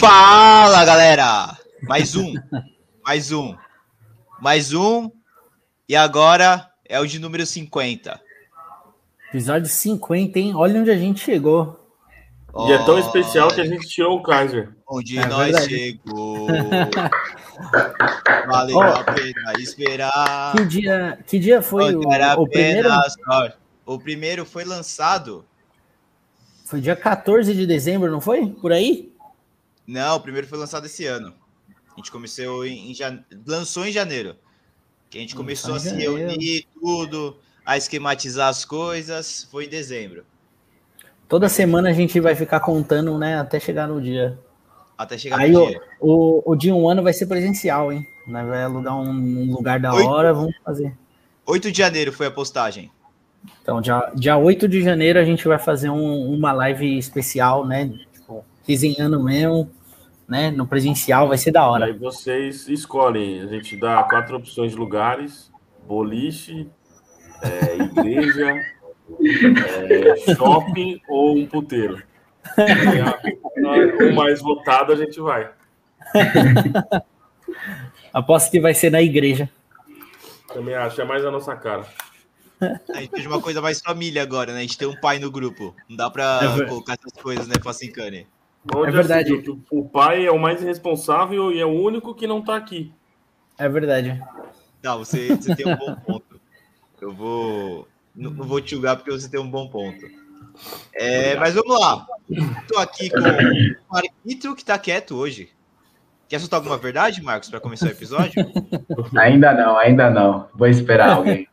Fala, galera! Mais um, mais um, mais um. E agora é o de número 50. Episódio 50, hein? Olha onde a gente chegou. E é tão especial que a gente tirou o Kaiser. Onde É nós verdade. chegou. Valeu Ó. a pena esperar. Que dia, que dia foi o, o primeiro? só. O primeiro foi lançado. Foi dia 14 de dezembro, não foi? Por aí? Não, o primeiro foi lançado esse ano. A gente começou em, em jane- lançou em janeiro. Que a gente começou a se reunir tudo, a esquematizar as coisas. Foi em dezembro. Toda semana a gente vai ficar contando, né? Até chegar no dia. Até chegar Aí no o, dia. o, o de um ano vai ser presencial, hein? Nós vai alugar um, um lugar da Oi? hora, vamos fazer. 8 de janeiro foi a postagem. Então, dia, dia 8 de janeiro a gente vai fazer um- uma live especial, né? Tipo, resenhando mesmo, né? No presencial, vai ser da hora. Aí vocês escolhem. A gente dá quatro opções de lugares: boliche, é, igreja, é, shopping ou um puteiro. E a- O mais votado a gente vai. Aposto que vai ser na igreja. Também acho, é mais a nossa cara. A gente fez uma coisa mais família agora, né? A gente tem um pai no grupo. Não dá pra É colocar essas coisas, né, Facincane? Onde É verdade. viu que O pai é o mais responsável e é o único que não tá aqui. É verdade. Não, você, você tem um bom ponto. Eu vou. Não, não vou te julgar porque você tem um bom ponto. É, mas vamos lá. Tô aqui com o Marquito que tá quieto hoje. Quer soltar alguma verdade, Marcos, para começar o episódio? Ainda não, ainda não. Vou esperar alguém.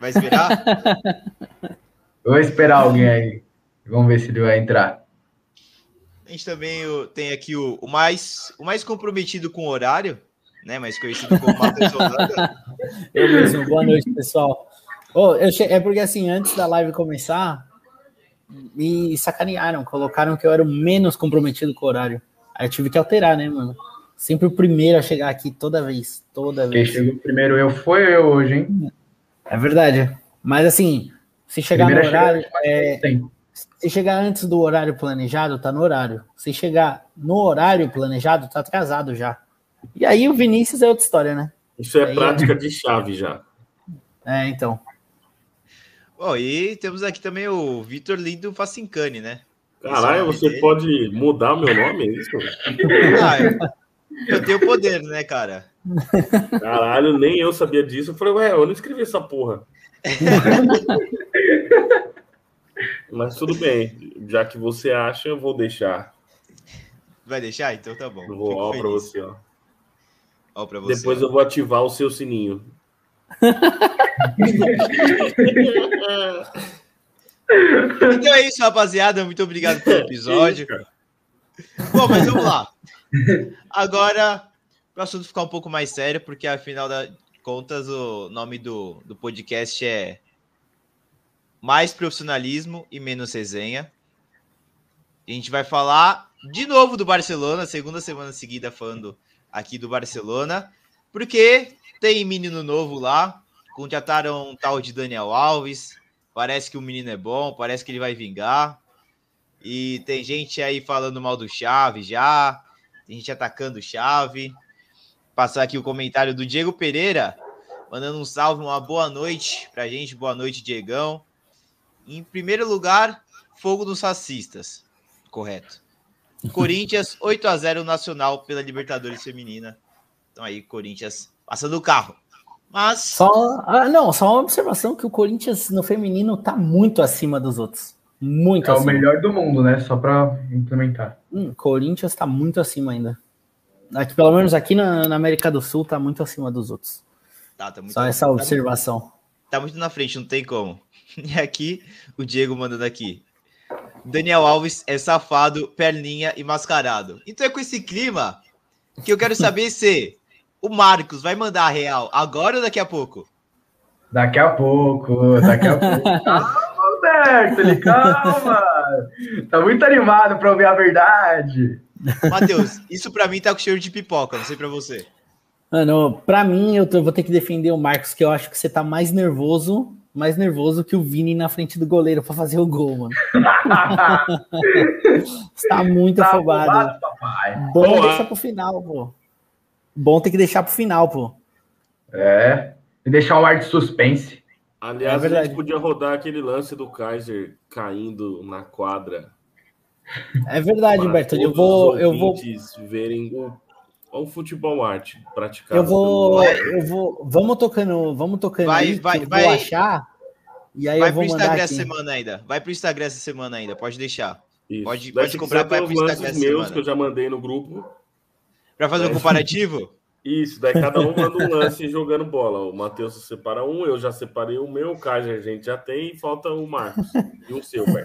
Vai esperar? Vou esperar alguém aí. Vamos ver se ele vai entrar. A gente também tem aqui o, o mais, o mais comprometido com o horário, né? Mais conhecido como Matheus Holanda. Eu mesmo. Boa noite, pessoal. Eu che- É porque assim, antes da live começar, me sacanearam, colocaram que eu era o menos comprometido com o horário. Aí eu tive que alterar, né, mano? Sempre o primeiro a chegar aqui toda vez, toda Quem vez. chegou primeiro eu foi eu hoje, hein? É verdade. Mas assim, se chegar Primeiro no horário, é, Tem. Se chegar antes do horário planejado, tá no horário. Se chegar no horário planejado, tá atrasado já. E aí o Vinícius é outra história, né? Isso é Aí, prática de chave já. É, então. Bom, e temos aqui também o Vitor Lindo Facincane, né? Caralho, você dele. pode mudar meu nome, é isso? Ah, eu, eu tenho poder, né, cara? Caralho, nem eu sabia disso. Eu falei, ué, eu não escrevi essa porra. Mas tudo bem, já que você acha, eu vou deixar. Vai deixar? Então tá bom. Eu vou Fico ó pra você, ó. Ó pra você. Depois eu vou ativar o seu sininho. Então é isso, rapaziada. Muito obrigado pelo episódio. Bom, mas vamos lá. Agora, para o assunto ficar um pouco mais sério, porque afinal de contas o nome do, do podcast é Mais Profissionalismo e Menos Resenha. A gente vai falar de novo do Barcelona, segunda semana seguida falando aqui do Barcelona, porque tem menino novo lá, contrataram um tal de Daniel Alves, parece que o menino é bom, parece que ele vai vingar. E tem gente aí falando mal do Chave já, tem gente atacando o Chave. Passar aqui o comentário do Diego Pereira, mandando um salve, uma boa noite pra gente. Boa noite, Diegão. Em primeiro lugar, fogo dos racistas. Correto. Corinthians 8 a 0 Nacional pela Libertadores Feminina. Então aí, Corinthians passando o carro. Mas Só, ah, não, só uma observação que o Corinthians no feminino tá muito acima dos outros. Muito É o acima. melhor do mundo, né? Só pra implementar. Hum, Corinthians tá muito acima ainda. Aqui, pelo menos aqui na, na América do Sul tá muito acima dos outros. tá, tá muito Só essa tá- observação. Tá muito na frente, não tem como. E aqui, o Diego mandando aqui. Daniel Alves é safado, perninha e mascarado. Então é com esse clima que eu quero saber se o Marcos vai mandar a real agora ou daqui a pouco? Daqui a pouco, daqui a pouco. Calma, Alberto, ele calma. Tá muito animado pra ouvir a verdade. Matheus, isso pra mim tá com cheiro de pipoca, não sei pra você. Mano, pra mim, eu tô- vou ter que defender o Marcos, que eu acho que você tá mais nervoso mais nervoso que o Vini na frente do goleiro para fazer o gol, mano. Está muito tá afobado. afobado papai. Bom Boa. deixar pro final, pô. Bom ter que deixar pro final, pô. É. E deixar um ar de suspense. Aliás, é a gente podia rodar aquele lance do Kaiser caindo na quadra. É verdade, Humberto. Eu vou, eu vou verem o, o futebol arte praticado. Eu vou, eu vou, vamos tocando, vamos tocando vai, aí, vai, vai, vou achar. E aí vai eu vou pro Instagram essa semana ainda. Vai pro Instagram essa semana ainda. Pode deixar. Isso. Pode, pode comprar para pro Instagram essa meus semana. que eu já mandei no grupo. Para fazer um comparativo? Isso, daí cada um manda um lance jogando bola. O Matheus separa um, eu já separei o meu, o Caio a gente já tem, e falta o Marcos. E o seu, velho.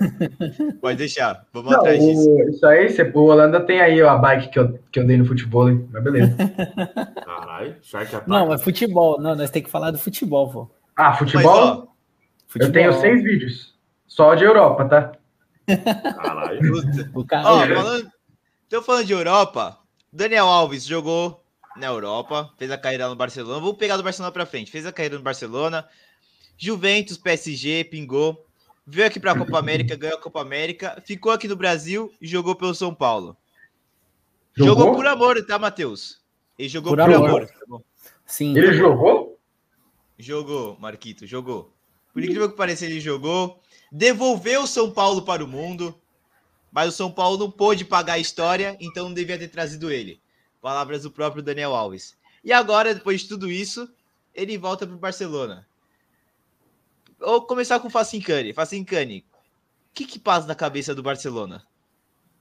Pode deixar, vamos Não, atrás disso. O, isso aí, o Holanda tem aí ó, a bike que eu, que eu dei no futebol, hein? mas beleza. Caralho, Shark Attack. Não, é futebol. Não, nós temos que falar do futebol, pô. Ah, futebol? Mas, ó, futebol? Eu tenho seis vídeos. Só de Europa, tá? Caralho. o cara... Ó, falando... Tô falando de Europa. Daniel Alves jogou na Europa, fez a carreira no Barcelona. Vou pegar do Barcelona para frente. Fez a carreira no Barcelona. Juventus, PSG, pingou. Veio aqui para a Copa América, ganhou a Copa América. Ficou aqui no Brasil e jogou pelo São Paulo. Jogou, jogou por amor, tá, Matheus? Ele jogou por, por amor. amor. Sim. Ele jogou? Jogou, Marquito, jogou. Por incrível que pareça, ele jogou. Devolveu o São Paulo para o mundo. Mas o São Paulo não pôde pagar a história, então não devia ter trazido ele. Palavras do próprio Daniel Alves. E agora, depois de tudo isso, ele volta para o Barcelona. Vou começar com o Facincani. Facincani, o que, que passa na cabeça do Barcelona?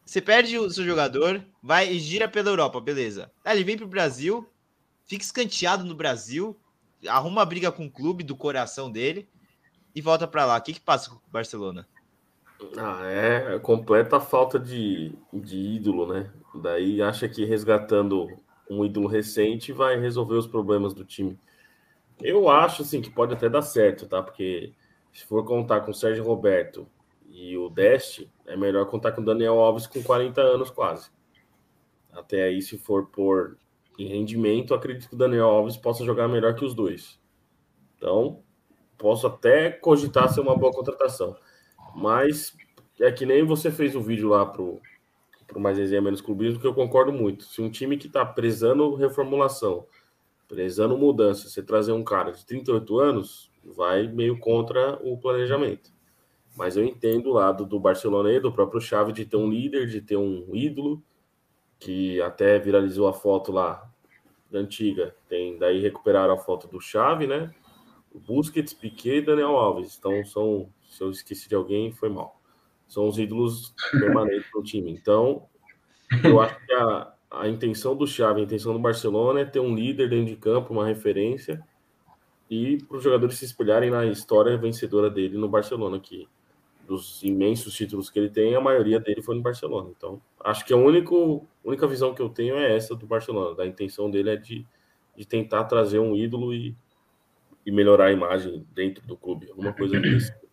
Você perde o seu jogador, vai e gira pela Europa, beleza. Aí ele vem para o Brasil, fica escanteado no Brasil, arruma a briga com o clube do coração dele e volta para lá. O que, que passa com o Barcelona? Ah, é completa falta de, de ídolo, né? Daí acha que resgatando um ídolo recente vai resolver os problemas do time. Eu acho assim que pode até dar certo, tá? Porque se for contar com o Sérgio Roberto e o Deste, é melhor contar com o Daniel Alves com 40 anos quase. Até aí, se for por em rendimento, acredito que o Daniel Alves possa jogar melhor que os dois. Então, posso até cogitar ser uma boa contratação. Mas é que nem você fez o um vídeo lá pro, pro Mais Resenha Menos Clubismo, que eu concordo muito. Se um time que tá prezando reformulação, prezando mudança, você trazer um cara de 38 anos, vai meio contra o planejamento. Mas eu entendo o lado do Barcelona e do próprio Xavi de ter um líder, de ter um ídolo, que até viralizou a foto lá antiga. Tem, daí recuperaram a foto do Xavi, né? Busquets, Piquet e Daniel Alves. Então são se eu esqueci de alguém, foi mal. São os ídolos permanentes do time. Então, eu acho que a, a intenção do Xavi, a intenção do Barcelona é ter um líder dentro de campo, uma referência, e para os jogadores se espelharem na história vencedora dele no Barcelona, que dos imensos títulos que ele tem, a maioria dele foi no Barcelona. Então, acho que a único, única visão que eu tenho é essa do Barcelona. Da intenção dele é de, de tentar trazer um ídolo e, e melhorar a imagem dentro do clube, alguma coisa desse.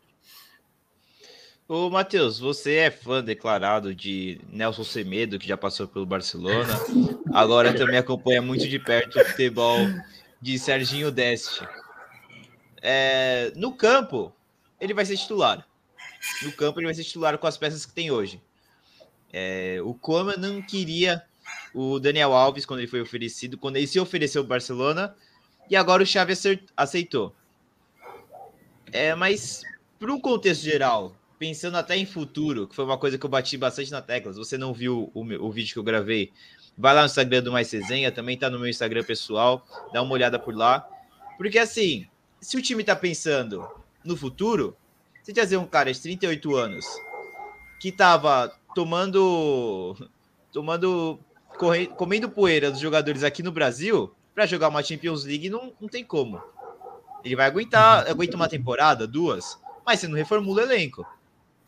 Ô, Matheus, você é fã declarado de Nelson Semedo, que já passou pelo Barcelona. Agora também acompanha muito de perto o futebol de Serginho Deste. É, no campo, ele vai ser titular. No campo, ele vai ser titular com as peças que tem hoje. É, o Coma não queria o Daniel Alves quando ele foi oferecido, quando ele se ofereceu ao Barcelona, e agora o Xavi aceitou. É, mas, para um contexto geral, pensando até em futuro, que foi uma coisa que eu bati bastante na tecla. Se você não viu o, meu, o vídeo que eu gravei, vai lá no Instagram do Mais Resenha, também tá no meu Instagram pessoal, dá uma olhada por lá. Porque assim, se o time tá pensando no futuro, você trazer um cara de 38 anos que tava tomando tomando comendo poeira dos jogadores aqui no Brasil para jogar uma Champions League não, não tem como. Ele vai aguentar, aguenta uma temporada, duas, mas você não reformula o elenco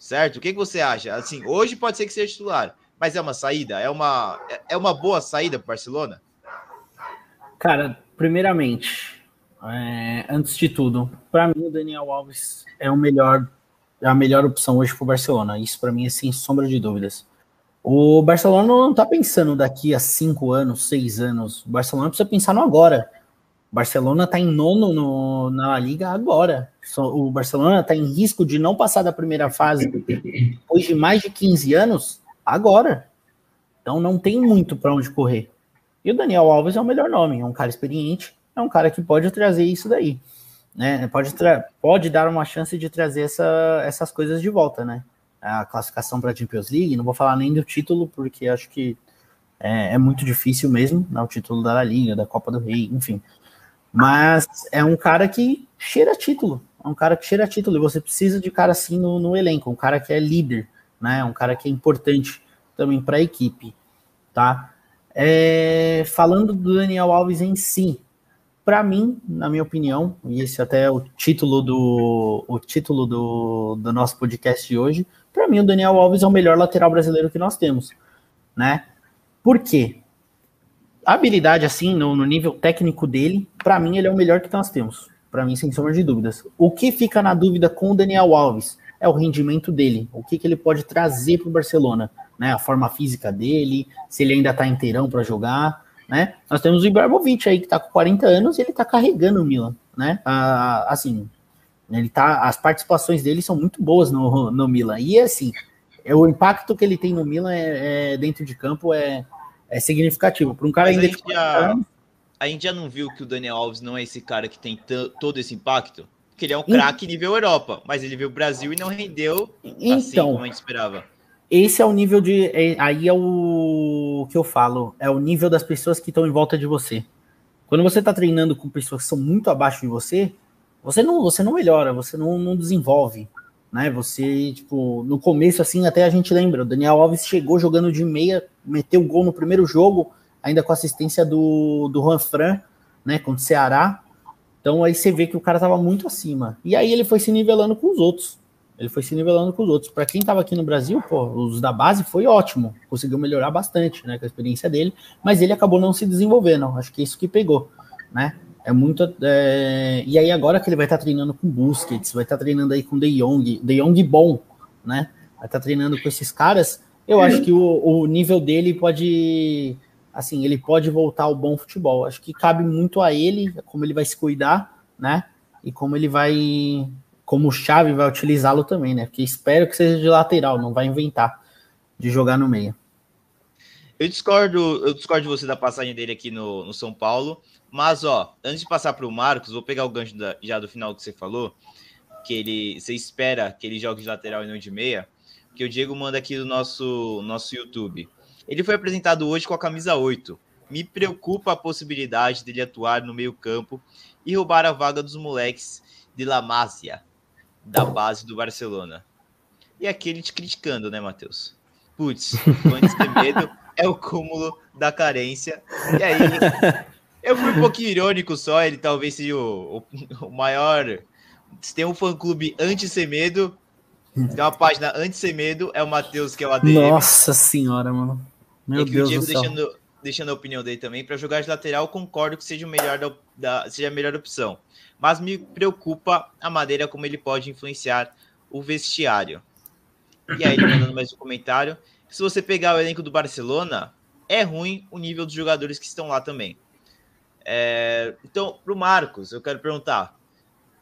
certo? O que, que você acha? Assim, hoje pode ser que seja titular, mas é uma saída? É uma, é uma boa saída para Barcelona? Cara, primeiramente, é, antes de tudo, para mim o Daniel Alves é o melhor, a melhor opção hoje para o Barcelona. Isso para mim é sem sombra de dúvidas. O Barcelona não está pensando daqui a cinco anos, seis anos. O Barcelona precisa pensar no agora. Barcelona está em nono no, na Liga agora. O Barcelona está em risco de não passar da primeira fase depois de mais de 15 anos agora. Então não tem muito para onde correr. E o Daniel Alves é o melhor nome, é um cara experiente, é um cara que pode trazer isso daí. Né? Pode, pode dar uma chance de trazer essa, essas coisas de volta, né? A classificação para a Champions League, não vou falar nem do título, porque acho que é, é muito difícil mesmo, né? o título da La Liga, da Copa do Rei, enfim. Mas é um cara que cheira título. É um cara que cheira título. E você precisa de cara assim no, no elenco. Um cara que é líder, né? Um cara que é importante também para a equipe, tá? É, falando do Daniel Alves em si, para mim, na minha opinião, e esse até é o título do o título do, do nosso podcast de hoje, para mim o Daniel Alves é o melhor lateral brasileiro que nós temos, né? Por quê? Habilidade, assim, no, no nível técnico dele, para mim, ele é o melhor que nós temos. Para mim, sem sombra de dúvidas. O que fica na dúvida com o Daniel Alves é o rendimento dele. O que, que ele pode trazer para o Barcelona. Né? A forma física dele, se ele ainda está inteirão para jogar. Né? Nós temos o Ibrahimovic aí, que está com 40 anos e ele está carregando o Milan. Né? Ah, assim, ele tá, as participações dele são muito boas no, no Milan. E assim, é, o impacto que ele tem no Milan é, é dentro de campo é, é significativo. Para um cara Mas ainda a gente, já, a gente já não viu que o Daniel Alves não é esse cara que tem todo esse impacto? Que ele é um craque nível Europa, mas ele veio o Brasil e não rendeu então, assim como a gente esperava. Esse é o nível de. É, aí é o que eu falo, é o nível das pessoas que estão em volta de você. Quando você está treinando com pessoas que são muito abaixo de você, você não, você não melhora, você não, não desenvolve né? Você, tipo, no começo, assim, até a gente lembra, o Daniel Alves chegou jogando de meia, meteu gol no primeiro jogo, ainda com assistência do, do Juan Fran, né, contra o Ceará. Então aí você vê que o cara tava muito acima. E aí ele foi se nivelando com os outros. Ele foi se nivelando com os outros. Para quem tava aqui no Brasil, pô, os da base foi ótimo. Conseguiu melhorar bastante, né, com a experiência dele, mas ele acabou não se desenvolvendo. Acho que é isso que pegou, né? É muito. É... E aí, agora que ele vai estar tá treinando com Busquets, vai estar tá treinando aí com De Jong, De Jong bom, né? Vai estar tá treinando com esses caras. Eu acho que o, o, nível dele pode. Assim, ele pode voltar ao bom futebol. Acho que cabe muito a ele, como ele vai se cuidar, né? E como ele vai. Como o Chave vai utilizá-lo também, né? Porque espero que seja de lateral, não vai inventar de jogar no meio. Eu discordo, eu discordo de você da passagem dele aqui no, no São Paulo. Mas, ó, antes de passar para o Marcos, vou pegar o gancho da, já do final que você falou, que ele, você espera que ele jogue de lateral e não de meia, que o Diego manda aqui do nosso, nosso YouTube. Ele foi apresentado hoje com a camisa 8. Me preocupa a possibilidade dele atuar no meio campo e roubar a vaga dos moleques de La Masia, da base do Barcelona. E aqui ele te criticando, né, Matheus? Putz, antes de medo é o cúmulo da carência. E aí, eu fui um pouquinho irônico só, ele talvez seja o, o, o maior. Se tem um fã-clube anti-Semedo, se tem uma página anti-Semedo, é o Matheus, que é o ADM. Nossa senhora, mano. Meu e Deus o Diego do céu. Deixando, deixando a opinião dele também, para jogar de lateral, concordo que seja, o melhor da, da, seja a melhor opção. Mas me preocupa a maneira como ele pode influenciar o vestiário. E aí, ele mandando mais um comentário. Se você pegar o elenco do Barcelona, é ruim o nível dos jogadores que estão lá também. É, então, para o Marcos, eu quero perguntar: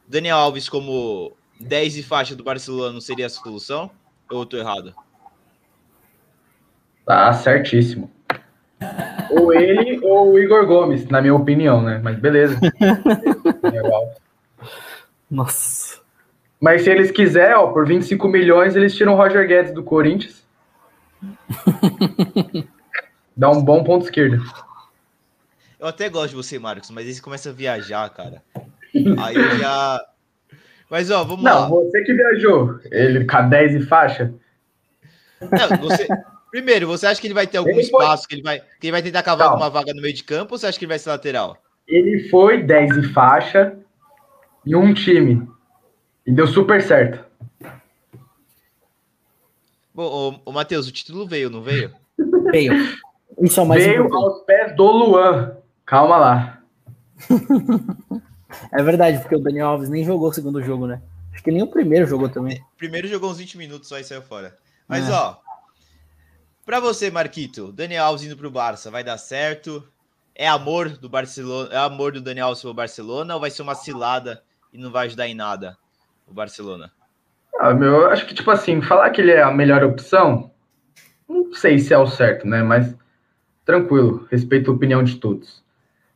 Daniel Alves, como 10 e faixa do Barcelona, não seria a solução? Ou eu estou errado? Tá certíssimo. ou ele ou o Igor Gomes, na minha opinião, né? Mas beleza. Nossa. Mas se eles quiserem, ó, por 25 milhões, eles tiram o Roger Guedes do Corinthians. Dá um bom ponto esquerdo. Eu até gosto de você, Marcos, mas esse começa a viajar, cara. Aí eu já. Mas, ó, vamos Não, lá. você que viajou. Ele com 10 e faixa. Não, você... Primeiro, você acha que ele vai ter algum ele espaço, foi... que, ele vai... que ele vai tentar cavar Não. alguma vaga no meio de campo, ou você acha que ele vai ser lateral? Ele foi 10 e faixa em um time. E deu super certo. Bom, o, o Matheus, o título veio, não veio? Veio. Isso é mais veio importante. aos pés do Luan. Calma lá. é verdade, porque o Daniel Alves nem jogou o segundo jogo, né? Acho que nem o primeiro jogou também. Primeiro jogou uns 20 minutos só e saiu fora. Mas, é. ó, para você, Marquito, Daniel Alves indo pro Barça, vai dar certo? é amor do Barcelona, é amor do Daniel Alves pelo Barcelona ou vai ser uma cilada e não vai ajudar em nada o Barcelona? Ah, meu, eu acho que, tipo assim, falar que ele é a melhor opção, não sei se é o certo, né? Mas tranquilo, respeito a opinião de todos.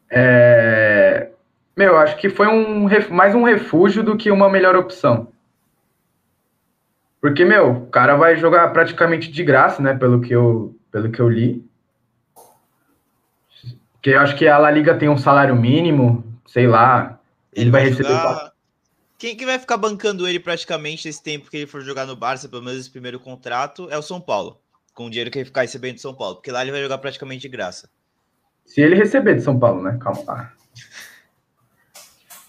É... Meu, acho que foi um mais um refúgio do que uma melhor opção. Porque, meu, o cara vai jogar praticamente de graça, né? Pelo que eu, pelo que eu li. Que eu acho que a La Liga tem um salário mínimo, sei lá. Ele, ele vai, vai receber. Jogar... Quem que vai ficar bancando ele praticamente esse tempo que ele for jogar no Barça, pelo menos esse primeiro contrato, é o São Paulo. Com o dinheiro que ele ficar recebendo de São Paulo. Porque lá ele vai jogar praticamente de graça. Se ele receber de São Paulo, né? Calma lá.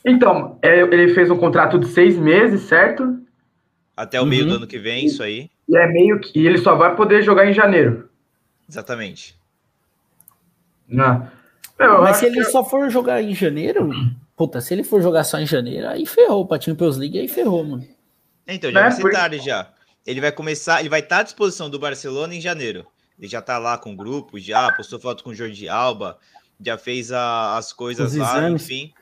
Então, é, ele fez um contrato de seis meses, certo? Até o uhum. meio do ano que vem, isso aí. E é meio que. E ele só vai poder jogar em janeiro. Exatamente. Não. Eu Mas se ele que... só for jogar em janeiro, puta, se ele for jogar só em janeiro, aí ferrou pra Champions League, aí ferrou, mano. Então, já né? vai ser tarde já. Ele vai começar, ele vai estar à disposição do Barcelona em janeiro. Ele já tá lá com o grupo, já postou foto com o Jordi Alba, já fez a, as coisas os lá, exames. enfim,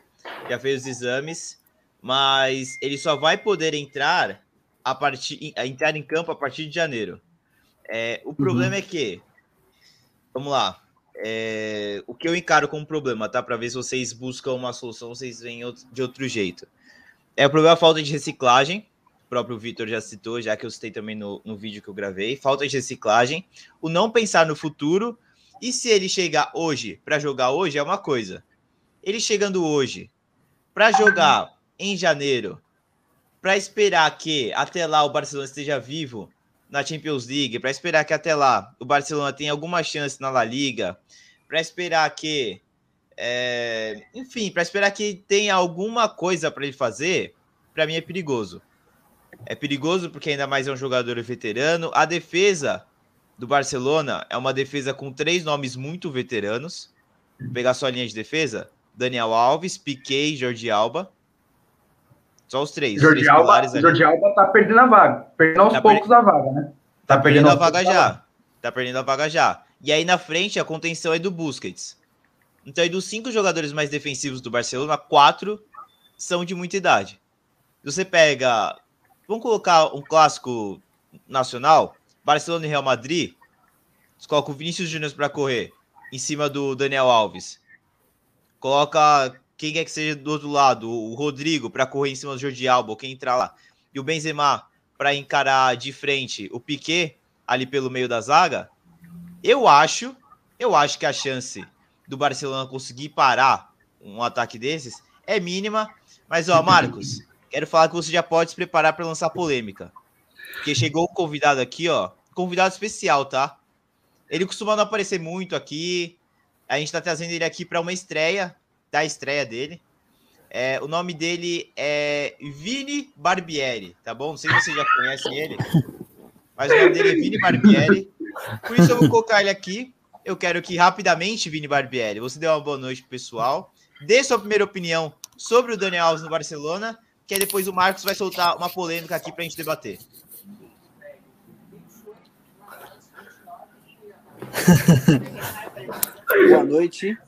já fez os exames, mas ele só vai poder entrar a partir entrar em campo a partir de janeiro. É, o problema uhum. é que, vamos lá, é, o que eu encaro como problema, tá? Para ver se vocês buscam uma solução, vocês veem de outro jeito. É o problema a falta de reciclagem. O próprio Vitor já citou, já que eu citei também no, no vídeo que eu gravei. Falta de reciclagem. O não pensar no futuro. E se ele chegar hoje para jogar hoje é uma coisa. Ele chegando hoje para jogar em janeiro, para esperar que até lá o Barcelona esteja vivo na Champions League, para esperar que até lá o Barcelona tenha alguma chance na La Liga, para esperar que, é, enfim, para esperar que tenha alguma coisa para ele fazer, para mim é perigoso. É perigoso porque ainda mais é um jogador veterano. A defesa do Barcelona é uma defesa com três nomes muito veteranos. Vou pegar só a linha de defesa: Daniel Alves, Piquet e Jordi Alba. Só os três. Jordi, três Alba, Jordi Alba tá perdendo a vaga. Perdendo aos tá poucos per... a vaga, né? Tá, tá perdendo, perdendo a vaga já. Tá perdendo a vaga já. E aí na frente a contenção é do Busquets. Então, aí dos cinco jogadores mais defensivos do Barcelona, quatro são de muita idade. Você pega. Vamos colocar um clássico nacional: Barcelona e Real Madrid. Você coloca o Vinícius Júnior para correr em cima do Daniel Alves. Coloca quem quer que seja do outro lado, o Rodrigo para correr em cima do Jordi Alba, quem entrar lá. E o Benzema para encarar de frente o Piquet ali pelo meio da zaga. Eu acho, eu acho que a chance do Barcelona conseguir parar um ataque desses é mínima. Mas, ó, Marcos, quero falar que você já pode se preparar para lançar polêmica. Porque chegou um convidado aqui, ó. Convidado especial, tá? Ele costuma não aparecer muito aqui. A gente tá trazendo ele aqui para uma estreia, da estreia dele. É, o nome dele é Vini Barbieri, tá bom? Não sei se você já conhece ele, mas o nome dele é Vini Barbieri. Por isso eu vou colocar ele aqui. Eu quero que rapidamente, Vini Barbieri, você dê uma boa noite pro pessoal. Dê sua primeira opinião sobre o Daniel Alves no Barcelona, que aí depois o Marcos vai soltar uma polêmica aqui pra gente debater. boa noite.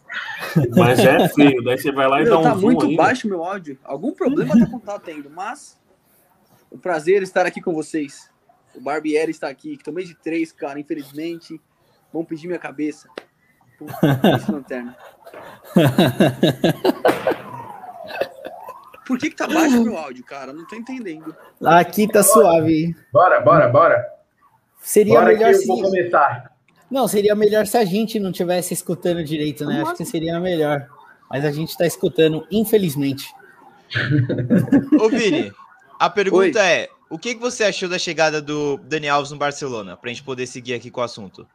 Mas é feio, daí você vai lá e meu, dá um Tá muito ainda. baixo meu áudio. Algum problema tá, tá tendo, mas o prazer estar aqui com vocês. O Barbieri está aqui, que tomei de três, cara, infelizmente. Vão pedir minha cabeça. Puta, lanterna. Por que que tá baixo meu áudio, cara? Não tô entendendo. Aqui tá suave. Bora, bora, bora. Seria bora melhor se... começar. Não, seria melhor se a gente não tivesse escutando direito, né? Acho que seria melhor. Mas a gente tá escutando, infelizmente. Ô, Vini, a pergunta Oi. é: o que, que você achou da chegada do Dani Alves no Barcelona? Para a gente poder seguir aqui com o assunto.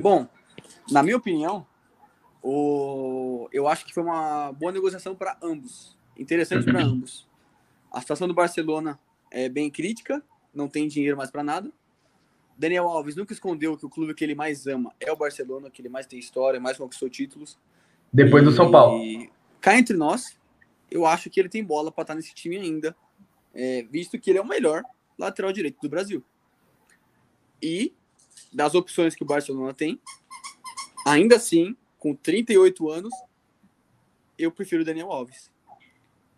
Bom, na minha opinião, o... eu acho que foi uma boa negociação para ambos. Interessante para ambos. A situação do Barcelona é bem crítica, não tem dinheiro mais para nada. Daniel Alves nunca escondeu que o clube que ele mais ama é o Barcelona, que ele mais tem história, mais conquistou títulos. Depois e... do São Paulo. Cá entre nós, eu acho que ele tem bola para estar nesse time ainda é, visto que ele é o melhor lateral direito do Brasil. E das opções que o Barcelona tem, ainda assim, com 38 anos, eu prefiro o Daniel Alves.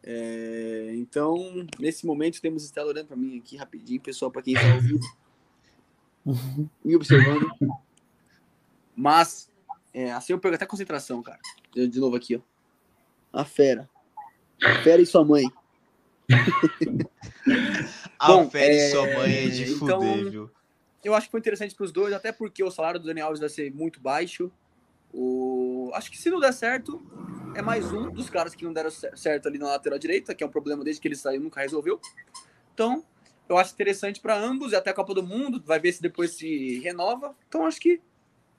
É, então, nesse momento, temos Estela olhando para mim aqui rapidinho, pessoal, para quem está ouvindo, me observando. Mas, é, assim eu pego até concentração, cara. De, de novo aqui, ó. A fera. A fera e sua mãe. A Bom, fera e é, sua mãe é de então, fuder, viu? Eu acho que foi interessante para os dois, até porque o salário do Daniel Alves vai ser muito baixo. O... Acho que se não der certo, é mais um dos caras que não deram cer- certo ali na lateral direita, que é um problema desde que ele saiu, nunca resolveu. Então, eu acho interessante para ambos, e até a Copa do Mundo, vai ver se depois se renova. Então, acho que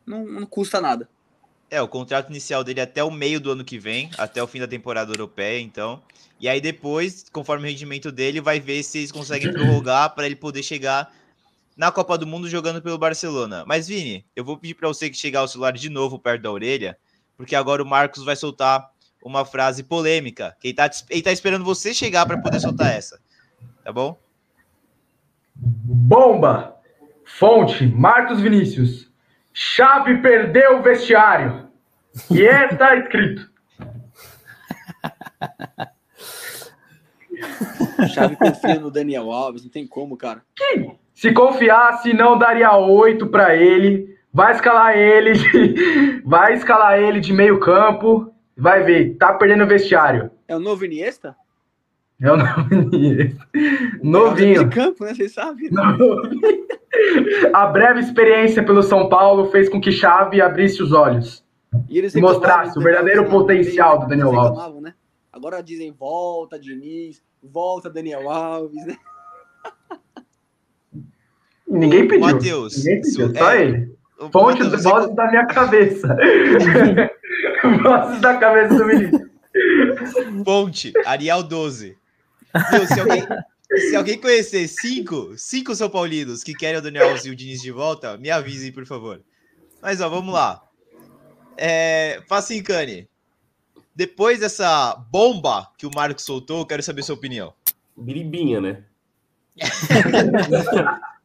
não, não custa nada. É, o contrato inicial dele é até o meio do ano que vem, até o fim da temporada europeia, então. E aí depois, conforme o rendimento dele, vai ver se eles conseguem prorrogar para ele poder chegar na Copa do Mundo jogando pelo Barcelona. Mas Vini, eu vou pedir para você que chegar o celular de novo perto da orelha, porque agora o Marcos vai soltar uma frase polêmica, que ele tá, ele tá esperando você chegar para poder soltar essa. Tá bom? Bomba! Fonte, Marcos Vinícius. Chave perdeu o vestiário. E está escrito. O Xavi confia no Daniel Alves, não tem como, cara. Se confiasse, não daria oito para ele. Vai escalar ele, de, vai escalar ele de meio campo. Vai ver, tá perdendo o vestiário. É o novo Iniesta? É o nome De Novinho. campo, né? Vocês sabem. A breve experiência pelo São Paulo fez com que Chave abrisse os olhos. E eles E mostrasse o verdadeiro Daniel Alves, potencial né? do Daniel Alves. Né? Agora dizem volta Diniz, volta Daniel Alves, né? Ninguém pediu. Matheus, Ninguém pediu, só é, ele. Fonte Matheus, do você- vozes da minha cabeça. vozes da cabeça do menino. Ponte, Arial 12. Meu, se, alguém, se alguém conhecer cinco, cinco São Paulinos que querem o Daniel Alves e o Diniz de volta, me avisem, por favor. Mas, ó, vamos lá. É, Facincani, depois dessa bomba que o Marcos soltou, eu quero saber sua opinião. Biribinha, né?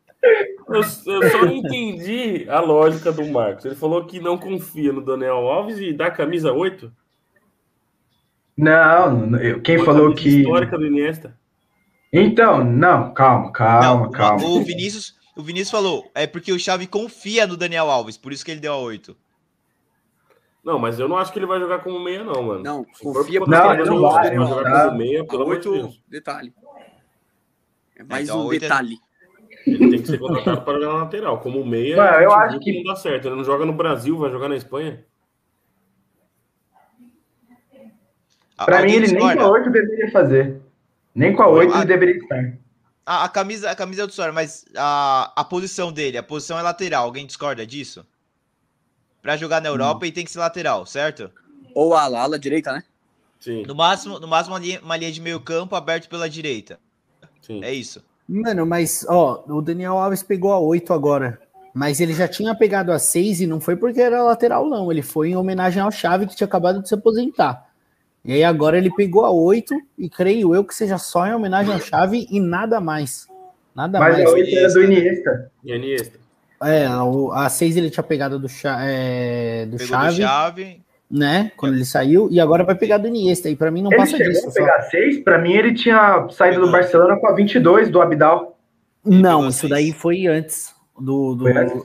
eu, eu só não entendi a lógica do Marcos. Ele falou que não confia no Daniel Alves e dá camisa 8. Não, eu- quem Uma falou que. Histórica do Iniesta. Então, não, calma, calma, Não, calma. O Vinícius, o Vinícius falou, é porque o Xavi confia no Daniel Alves, por isso que ele deu a 8. Não, mas eu não acho que ele vai jogar como meia, não, mano. Não, confia por Não, ele não vai, não jogar vai. como meia, pelo amor de Oito, Deus. detalhe. É mais Então, um é- detalhe. Ele tem que ser contratado para jogar na lateral. Como meia, a eu acho que- não dá certo. Ele não joga no Brasil, vai jogar na Espanha. A- Pra mim, ele nem discorda? com a 8 deveria fazer. Nem com a 8 Ah. ele deveria estar. A, a camisa, a camisa é do Suárez, mas a, a posição dele, a posição é lateral. Alguém discorda disso? Pra jogar na Europa, ele tem que ser lateral, certo? Ou a ala direita, né? Sim, No máximo, no máximo uma linha, uma linha de meio campo aberto pela direita. sim. É isso. Mano, mas, ó, o Daniel Alves pegou a 8 agora. Mas ele já tinha pegado a 6 e não foi porque era lateral, não. Ele foi em homenagem ao Chave que tinha acabado de se aposentar. E aí agora ele pegou a 8 e creio eu que seja só em homenagem ao Chave e nada mais. Nada Mas mais. a 8 era do Iniesta. Iniesta. É, a 6 ele tinha pegado do, é, do Pegou Chave, do Chave. né? Quando ele saiu, e agora vai pegar do Iniesta. E pra mim não Ele passa disso. só. pegar 6, pra mim ele tinha saído do. Barcelona com a 22 do Abidal. Não, isso daí foi antes do. do Foi antes?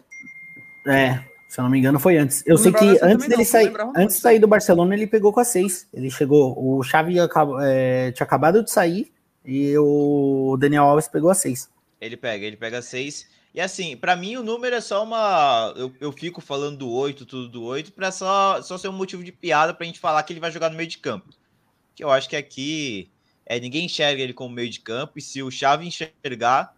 É, se eu não me engano, foi antes. Eu Não sei que antes dele não, sair, não antes de sair do Barcelona, ele pegou com a 6. Ele chegou, o Xavi acabou- é, tinha acabado de sair e o Daniel Alves pegou a 6. Ele pega, ele pega 6. E assim, pra mim o número é só uma. Eu, eu fico falando do 8, tudo do 8, pra só, só ser um motivo de piada pra gente falar que ele vai jogar no meio de campo. Que eu acho que aqui é, ninguém enxerga ele como meio de campo, e se o Xavi enxergar,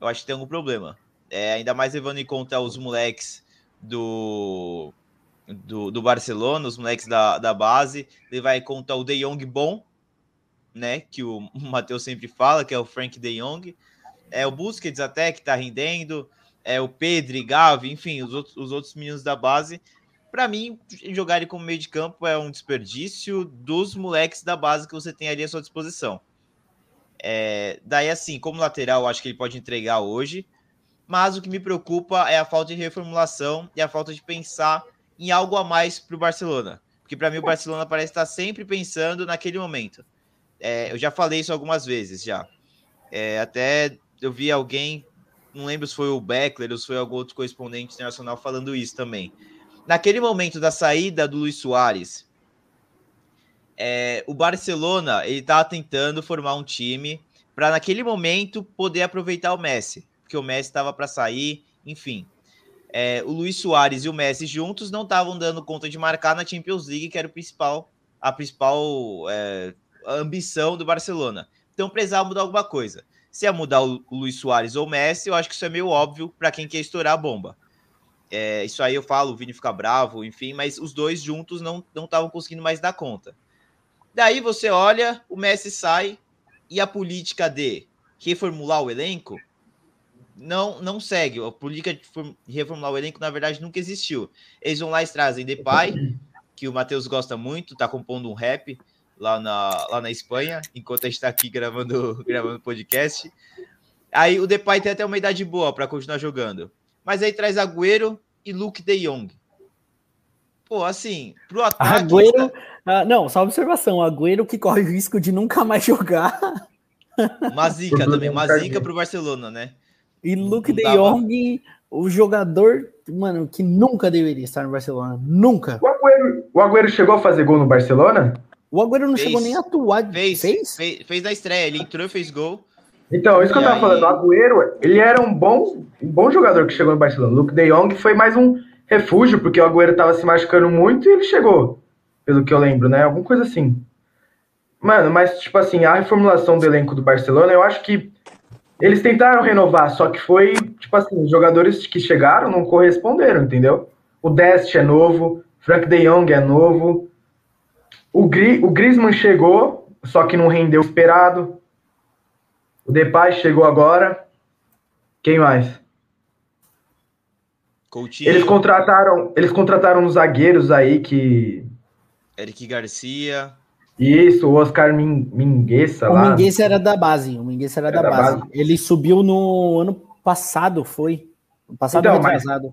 eu acho que tem algum problema. É, ainda mais levando em conta os moleques do, do, do Barcelona, os moleques da, da base, levar em conta o De Jong bom, né? Que o Matheus sempre fala, que é o Frank De Jong é o Busquets até que tá rendendo, é o Pedro, Gavi, enfim, os outros, os outros meninos da base. Para mim, jogar ele como meio de campo é um desperdício dos moleques da base que você tem ali à sua disposição. É, daí, assim, como lateral, acho que ele pode entregar hoje, mas o que me preocupa é a falta de reformulação e a falta de pensar em algo a mais para o Barcelona. Porque para mim o Barcelona parece estar sempre pensando naquele momento. É, eu já falei isso algumas vezes já. É, até eu vi alguém, não lembro se foi o Beckler ou se foi algum outro correspondente internacional falando isso também. Naquele momento da saída do Luiz Soares, é, o Barcelona ele estava tentando formar um time para naquele momento poder aproveitar o Messi, porque o Messi estava para sair, enfim. É, o Luiz Soares e o Messi juntos não estavam dando conta de marcar na Champions League, que era o principal, a principal é, ambição do Barcelona. Então precisava mudar alguma coisa. Se ia mudar o, Luiz Soares ou o Messi, eu acho que isso é meio óbvio para quem quer estourar a bomba. É, isso aí eu falo, o Vini fica bravo, enfim, mas os dois juntos não estavam conseguindo mais dar conta. Daí você olha, o Messi sai e a política de reformular o elenco não não segue. A política de reformular o elenco, na verdade, nunca existiu. Eles vão lá e trazem Depay, que o Matheus gosta muito, tá compondo um rap lá na, lá na Espanha, enquanto a gente tá aqui gravando gravando podcast. Aí o Depay tem até uma idade boa para continuar jogando. Mas aí traz Agüero e Luke De Jong. Pô, assim, pro ataque. Agüero. Ah, não, só observação. Agüero que corre o risco de nunca mais jogar. Uma zica também, uma zica pro Barcelona, né? E Luke De Jong, o jogador, mano, que nunca deveria estar no Barcelona. Nunca. O Agüero, o Agüero chegou a fazer gol no Barcelona? O Agüero não fez, chegou nem a atuar. Fez, fez? Fez, fez na estreia, ele entrou e fez gol. Então, isso que eu tava aí... falando, o Agüero, ele era um bom, um bom jogador que chegou no Barcelona. O Luke De Jong foi mais um refúgio, porque o Agüero tava se machucando muito e ele chegou, pelo que eu lembro, né? Alguma coisa assim. Mano, mas, tipo assim, a reformulação do elenco do Barcelona, eu acho que eles tentaram renovar, só que foi, tipo assim, os jogadores que chegaram não corresponderam, entendeu? O Dest é novo, Frank De Jong é novo, o, Gri, o Griezmann chegou, só que não rendeu esperado. O Depay chegou agora. Quem mais? Coutinho. Eles contrataram, eles contrataram uns zagueiros aí que Eric Garcia. Isso, o Oscar Mingueza lá. O Mingueza era da base, o Mingueza era, era da, base. base. Ele subiu no ano passado, foi. No passado então, retrasado.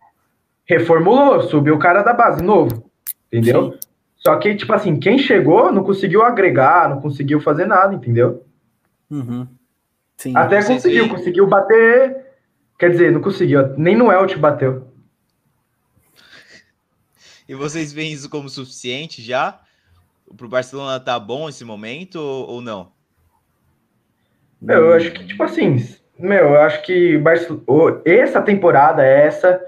Reformulou, subiu o cara da base, novo. Entendeu? Sim. Só que, tipo assim, quem chegou não conseguiu agregar, não conseguiu fazer nada, entendeu? Uhum. Sim, Até conseguiu, conseguiu bater. Quer dizer, não conseguiu, nem no Elche bateu. E vocês veem isso como suficiente já? Para o Barcelona tá bom esse momento ou, ou não? Meu, eu acho que, tipo assim, meu, eu acho que essa temporada, essa,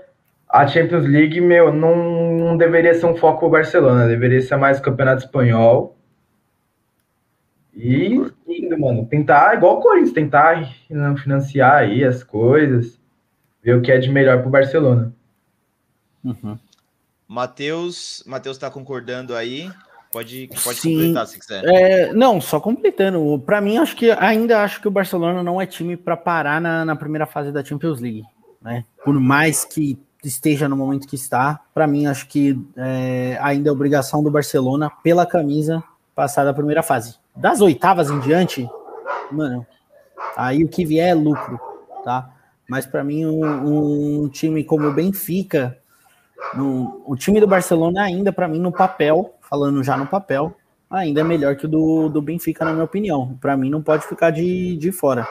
a Champions League, meu, não, não deveria ser um foco o Barcelona, deveria ser mais o Campeonato Espanhol. E indo, mano, tentar, igual o Corinthians, tentar financiar aí as coisas, ver o que é de melhor pro Barcelona. Uhum. Matheus, Matheus tá concordando aí. Pode, pode Sim, completar se quiser. É, não, só completando. Para mim, acho que ainda acho que o Barcelona não é time para parar na, na primeira fase da Champions League. Né? Por mais que esteja no momento que está, para mim acho que é, ainda é obrigação do Barcelona, pela camisa, passar da primeira fase. Das oitavas em diante, mano, aí o que vier é lucro, tá? Mas para mim, um, um, time como o Benfica, no, o time do Barcelona ainda, para mim, no papel, falando já no papel, ainda é melhor que o do, do Benfica, na minha opinião. Para mim, não pode ficar de, de fora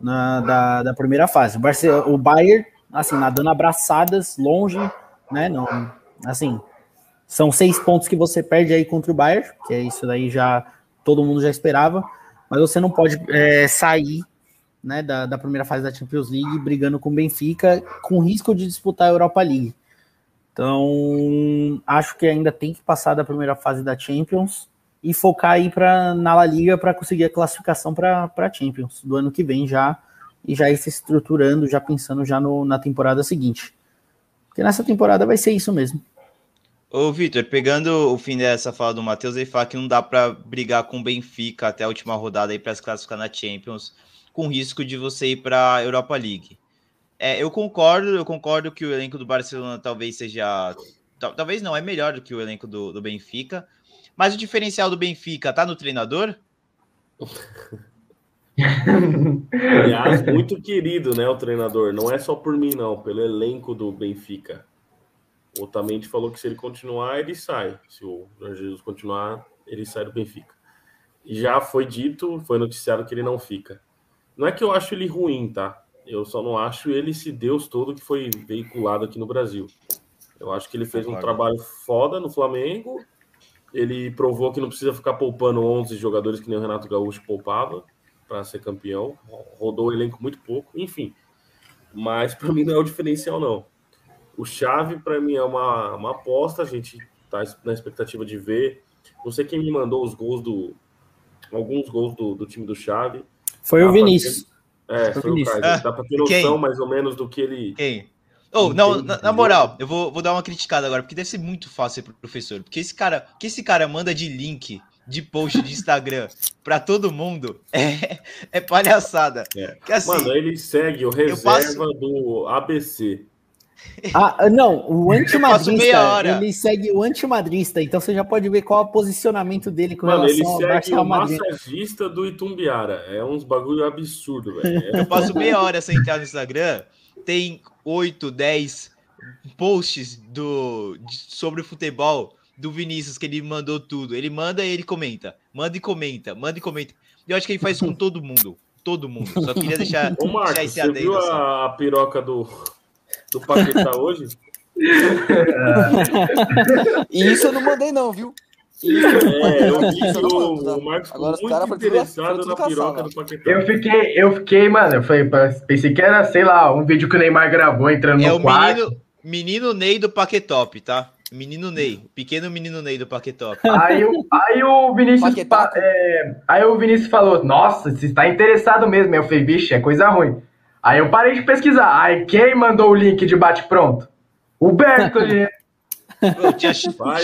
na, da, da primeira fase. O, Barce, o Bayern assim, nadando abraçadas, longe, né? Não, assim, são seis pontos que você perde aí contra o Bayern, que é isso daí já todo mundo já esperava, mas você não pode é, sair né, da, da, primeira fase da Champions League brigando com o Benfica, com risco de disputar a Europa League. Então, acho que ainda tem que passar da primeira fase da Champions e focar aí pra, na La Liga para conseguir a classificação para a Champions do ano que vem já e já ir se estruturando, já pensando já no, na temporada seguinte. Porque nessa temporada vai ser isso mesmo. Ô, Vitor, pegando o fim dessa fala do Matheus, ele fala que não dá para brigar com o Benfica até a última rodada aí para se classificar na Champions, com risco de você ir para a Europa League. É, eu concordo, eu concordo que o elenco do Barcelona talvez seja. Talvez não, é melhor do que o elenco do, do Benfica. Mas o diferencial do Benfica tá no treinador? Aliás, muito querido, né, o treinador. Não é só por mim, não, pelo elenco do Benfica. O Otamendi falou que se ele continuar, ele sai. Se o Jorge Jesus continuar, ele sai do Benfica. Já foi dito, foi noticiado que ele não fica. Não é que eu acho ele ruim, tá? Eu só não acho ele esse Deus todo que foi veiculado aqui no Brasil. Eu acho que ele fez um trabalho foda no Flamengo. Ele provou que não precisa ficar poupando 11 jogadores que nem o Renato Gaúcho poupava para ser campeão. Rodou o elenco muito pouco, enfim. Mas para mim não é o diferencial, não. O Chave, para mim, é uma, uma aposta. A gente tá na expectativa de ver. Não sei quem me mandou os gols do. Alguns gols do, do time do Chave. Foi o Vinícius. É, foi, foi o Vinícius. Dá para ter noção quem? mais ou menos do que ele. Quem? Oh, não, na, na, moral, eu vou, vou dar uma criticada agora, porque deve ser muito fácil ser professor. Porque esse cara, que esse cara manda de link de post de Instagram para todo mundo é, é palhaçada. É. Que, assim, Mano, ele segue o reserva passo... do ABC. Ah, não, o antimadrista, ele segue o antimadrista, então você já pode ver qual é o posicionamento dele com Mano, relação ele segue ao Madrid. o massagista do Itumbiara, é uns bagulho absurdo, velho. Eu passo meia hora sem entrar no Instagram, tem 8, 10 posts do, de, sobre futebol do Vinícius, que ele mandou tudo. Ele manda e ele comenta. Manda e comenta, manda e comenta. Eu acho que ele faz isso com todo mundo. Todo mundo. Só queria deixar, Ô, Marcos, deixar esse você viu assim. a piroca do, do Paquetá hoje? e isso eu não mandei não, viu? É, eu vi que o, o Marcos ficou muito interessado na piroca do Paquetá. Eu fiquei, eu fiquei, mano, eu falei, pensei que era, sei lá, um vídeo que o Neymar gravou entrando é no quarto. Menino, menino Ney do Paquetop, tá? Menino Ney, pequeno menino Ney do Paquetop. Aí, aí o Vinícius. É, aí o Vinícius falou: Nossa, você está interessado mesmo. Eu falei, bicho, é coisa ruim. Aí eu parei de pesquisar. Aí quem mandou o link de bate-pronto? O Bertoli.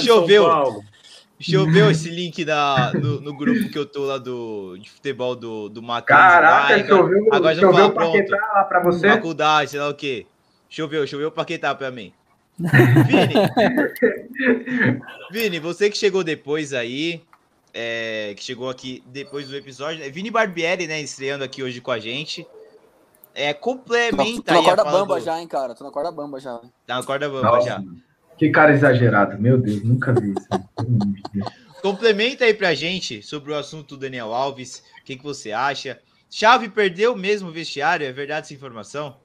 choveu. Choveu esse link da, no, no, grupo que eu tô lá do, de futebol do, do Matheus. Caraca, lá, choveu, agora já choveu pronto. lá pra você? Faculdade, sei lá o quê. Choveu, choveu Paquetá pra mim. Vini, Vini, você que chegou depois aí, é, que chegou aqui depois do episódio, é Vini Barbieri, né, estreando aqui hoje com a gente. É, complementa tô, tô na corda bamba do... já, hein, cara. Tô na corda bamba já. Tá na corda bamba Nossa, já. Que cara exagerado, meu Deus, nunca vi isso. complementa aí pra gente sobre o assunto do Daniel Alves. O que, que você acha? Chave perdeu mesmo o vestiário, é verdade essa informação?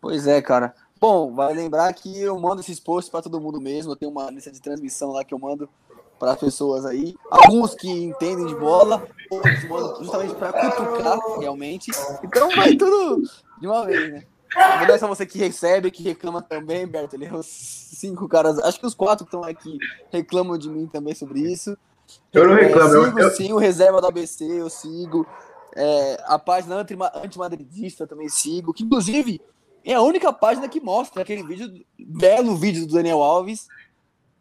Pois é, cara. Bom, vai lembrar que eu mando esses posts para todo mundo mesmo. Eu tenho uma lista de transmissão lá que eu mando para as pessoas aí. Alguns que entendem de bola, outros mando justamente para cutucar realmente. Então vai tudo de uma vez, né? Não é só você que recebe, que reclama também, Bertoli. Os cinco caras, acho que os quatro que estão aqui reclamam de mim também sobre isso. Eu não reclamo. Eu sigo eu... sim o reserva do ABC, eu sigo. É, a página anti-madridista também sigo, que inclusive é a única página que mostra aquele vídeo, belo vídeo do Daniel Alves,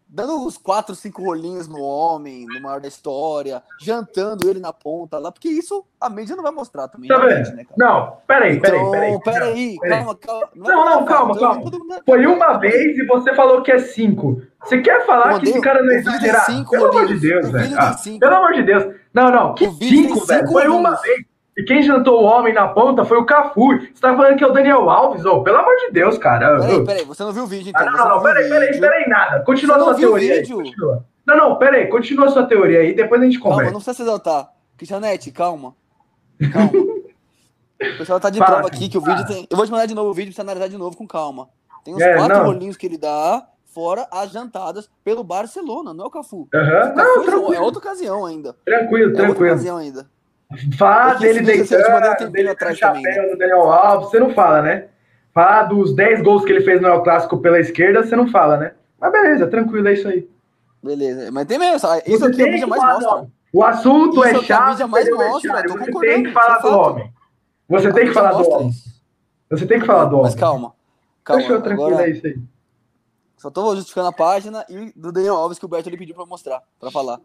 dando uns quatro, cinco rolinhos no homem, no maior da história, jantando ele na ponta lá, porque isso a mídia não vai mostrar também. Tá vendo? Né, não, peraí, peraí, então, peraí. Peraí, calma, calma. Não, não, não calma, calma. Foi uma vez e você falou que é cinco. Você quer falar que esse cara não é exagerado? Pelo amor de Deus, velho. Ah, pelo amor de Deus. Não, não, que cinco, velho. Foi uma vez. E quem jantou o homem na ponta foi o Cafu. Você tá falando que é o Daniel Alves? Oh, pelo amor de Deus, cara. Peraí, peraí, você não viu o vídeo, então. Ah, não, não, peraí, peraí, peraí, nada. Continua a sua teoria aí. Continua. Não, não, peraí, continua a sua teoria aí, depois a gente conversa. Calma, não precisa se exaltar. Cristianete, calma. Calma. o pessoal tá de prova aqui que o vídeo tem. Eu vou te mandar de novo o vídeo pra você analisar de novo com calma. Tem uns é, quatro não. rolinhos que ele dá, fora as jantadas pelo Barcelona, não é o Cafu. Uhum. Não, Cafu é outra ocasião ainda. Tranquilo, é tranquilo. Outra ocasião ainda. Fala dele deitando, dele atrás chapéu também, né? Daniel Alves, você não fala, né? Falar dos 10 gols que ele fez no El Clássico pela esquerda, você não fala, né? Mas beleza, tranquilo, é isso aí. Beleza, mas tem mesmo, isso aqui a mídia mais mostra. O assunto isso é chato, mais mostra, você tem que falar do homem. Você tem que falar do homem. Você tem que falar do homem. Mas calma, calma. Fechou, tranquilo, agora... é isso aí. Só tô justificando a página e do Daniel Alves que o Beto ele pediu pra mostrar, pra falar.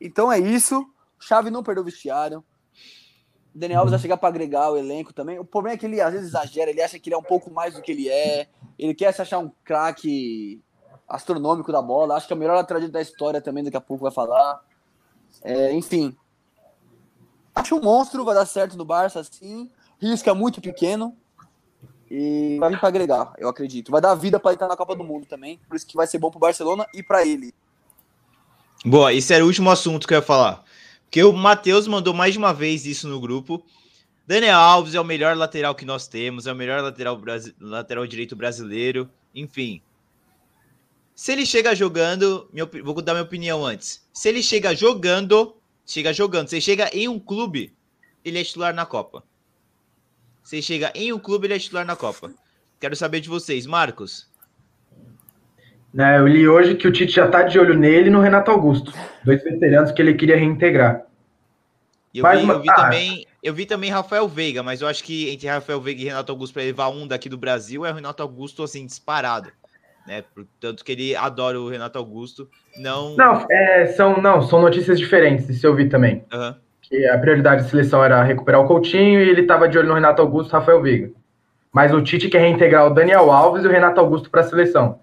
Então é isso. Chave não perdeu o vestiário. O Daniel Alves vai chegar para agregar o elenco também. O problema é que ele às vezes exagera, ele acha que ele é um pouco mais do que ele é. Ele quer se achar um craque astronômico da bola. Acho que é o melhor lateral da história também, daqui a pouco vai falar. É, enfim. Acho um monstro, vai dar certo no Barça, sim. Risco é muito pequeno. E vai vir para agregar, eu acredito. Vai dar vida para entrar na Copa do Mundo também. Por isso que vai ser bom para o Barcelona e para ele. Boa, esse era o último assunto que eu ia falar. Porque o Matheus mandou mais de uma vez isso no grupo. Daniel Alves é o melhor lateral que nós temos, é o melhor lateral, lateral direito brasileiro. Enfim, se ele chega jogando, vou dar minha opinião antes. Se ele chega jogando, chega jogando, se ele chega em um clube, ele é titular na Copa. Ele chega em um clube, ele é titular na Copa. Quero saber de vocês, Marcos. Né, eu li hoje que o Tite já tá de olho nele e no Renato Augusto, dois veteranos que ele queria reintegrar. Eu, vi, eu vi ah, também, eu vi também Rafael Veiga, mas eu acho que entre Rafael Veiga e Renato Augusto para levar um daqui do Brasil é o Renato Augusto assim disparado né? Tanto que ele adora o Renato Augusto. Não. Não, é, são, não, são notícias diferentes, se eu vi também. Uhum. Que a prioridade da seleção era recuperar o Coutinho e ele estava de olho no Renato Augusto e Rafael Veiga. Mas o Tite quer reintegrar o Daniel Alves e o Renato Augusto para a seleção.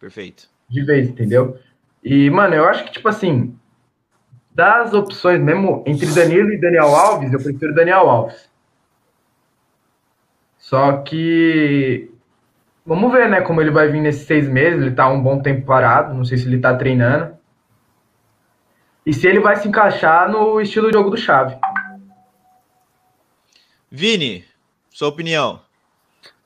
Perfeito. De vez, entendeu? E, mano, eu acho que, tipo assim, das opções mesmo, entre Danilo e Daniel Alves, eu prefiro Daniel Alves. Só que Vamos ver, né, como ele vai vir nesses seis meses. Ele tá um bom tempo parado, não sei se ele tá treinando. E se ele vai se encaixar no estilo de jogo do Chave. Vini, sua opinião.